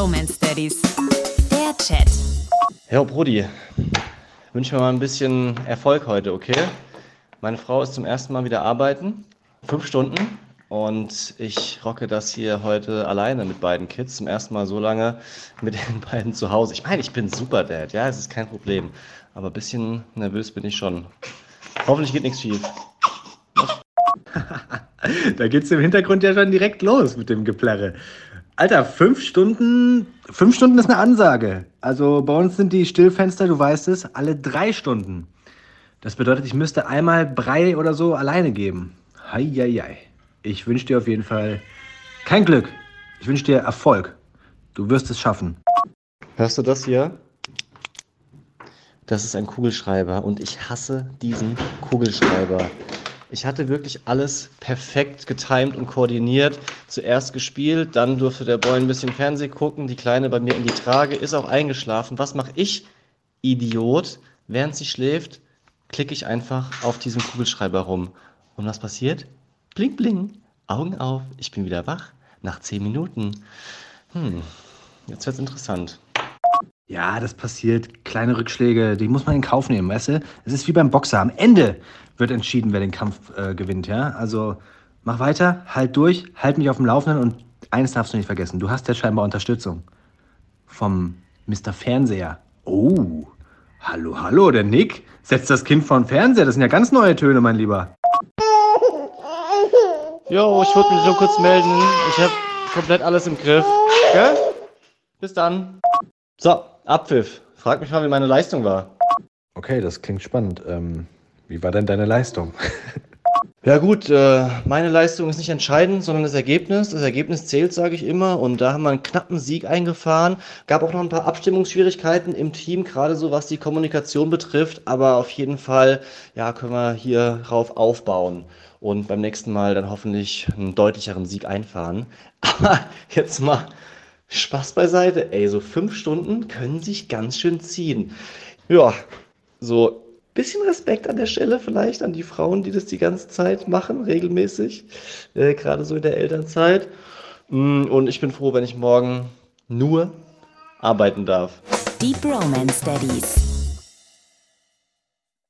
Bromance Daddies. Der Chat. Herr Brudi, wünsche mir mal ein bisschen Erfolg heute, okay? Meine Frau ist zum ersten Mal wieder arbeiten. Fünf Stunden. Und ich rocke das hier heute alleine mit beiden Kids. Zum ersten Mal so lange mit den beiden zu Hause. Ich meine, ich bin super Dad, ja, es ist kein Problem. Aber ein bisschen nervös bin ich schon. Hoffentlich geht nichts schief. da geht's im Hintergrund ja schon direkt los mit dem Geplärre. Alter, fünf Stunden, fünf Stunden ist eine Ansage. Also bei uns sind die Stillfenster, du weißt es, alle drei Stunden. Das bedeutet, ich müsste einmal Brei oder so alleine geben. Heieiei. Ich wünsche dir auf jeden Fall kein Glück. Ich wünsche dir Erfolg. Du wirst es schaffen. Hörst du das hier? Das ist ein Kugelschreiber und ich hasse diesen Kugelschreiber. Ich hatte wirklich alles perfekt getimt und koordiniert. Zuerst gespielt, dann durfte der Boy ein bisschen Fernseh gucken, die Kleine bei mir in die Trage, ist auch eingeschlafen. Was mache ich, Idiot? Während sie schläft, klicke ich einfach auf diesem Kugelschreiber rum. Und was passiert? Bling, bling. Augen auf. Ich bin wieder wach. Nach zehn Minuten. Hm, jetzt wird's interessant. Ja, das passiert. Kleine Rückschläge, die muss man in Kauf nehmen, weißt du? Es ist wie beim Boxer. Am Ende wird entschieden, wer den Kampf äh, gewinnt, ja? Also mach weiter, halt durch, halt mich auf dem Laufenden und eines darfst du nicht vergessen. Du hast ja scheinbar Unterstützung. Vom Mr. Fernseher. Oh, hallo, hallo, der Nick setzt das Kind vor den Fernseher. Das sind ja ganz neue Töne, mein Lieber. Jo, ich wollte mich nur kurz melden. Ich habe komplett alles im Griff. Gell? Bis dann. So, Abpfiff. Frag mich mal, wie meine Leistung war. Okay, das klingt spannend. Ähm, wie war denn deine Leistung? Ja gut, äh, meine Leistung ist nicht entscheidend, sondern das Ergebnis. Das Ergebnis zählt, sage ich immer. Und da haben wir einen knappen Sieg eingefahren. Gab auch noch ein paar Abstimmungsschwierigkeiten im Team, gerade so was die Kommunikation betrifft. Aber auf jeden Fall, ja, können wir hier rauf aufbauen und beim nächsten Mal dann hoffentlich einen deutlicheren Sieg einfahren. Aber jetzt mal Spaß beiseite. Ey, so fünf Stunden können sich ganz schön ziehen. Ja, so bisschen Respekt an der Stelle vielleicht an die Frauen, die das die ganze Zeit machen, regelmäßig, äh, gerade so in der Elternzeit. Mm, und ich bin froh, wenn ich morgen nur arbeiten darf. Deep Romance Daddies.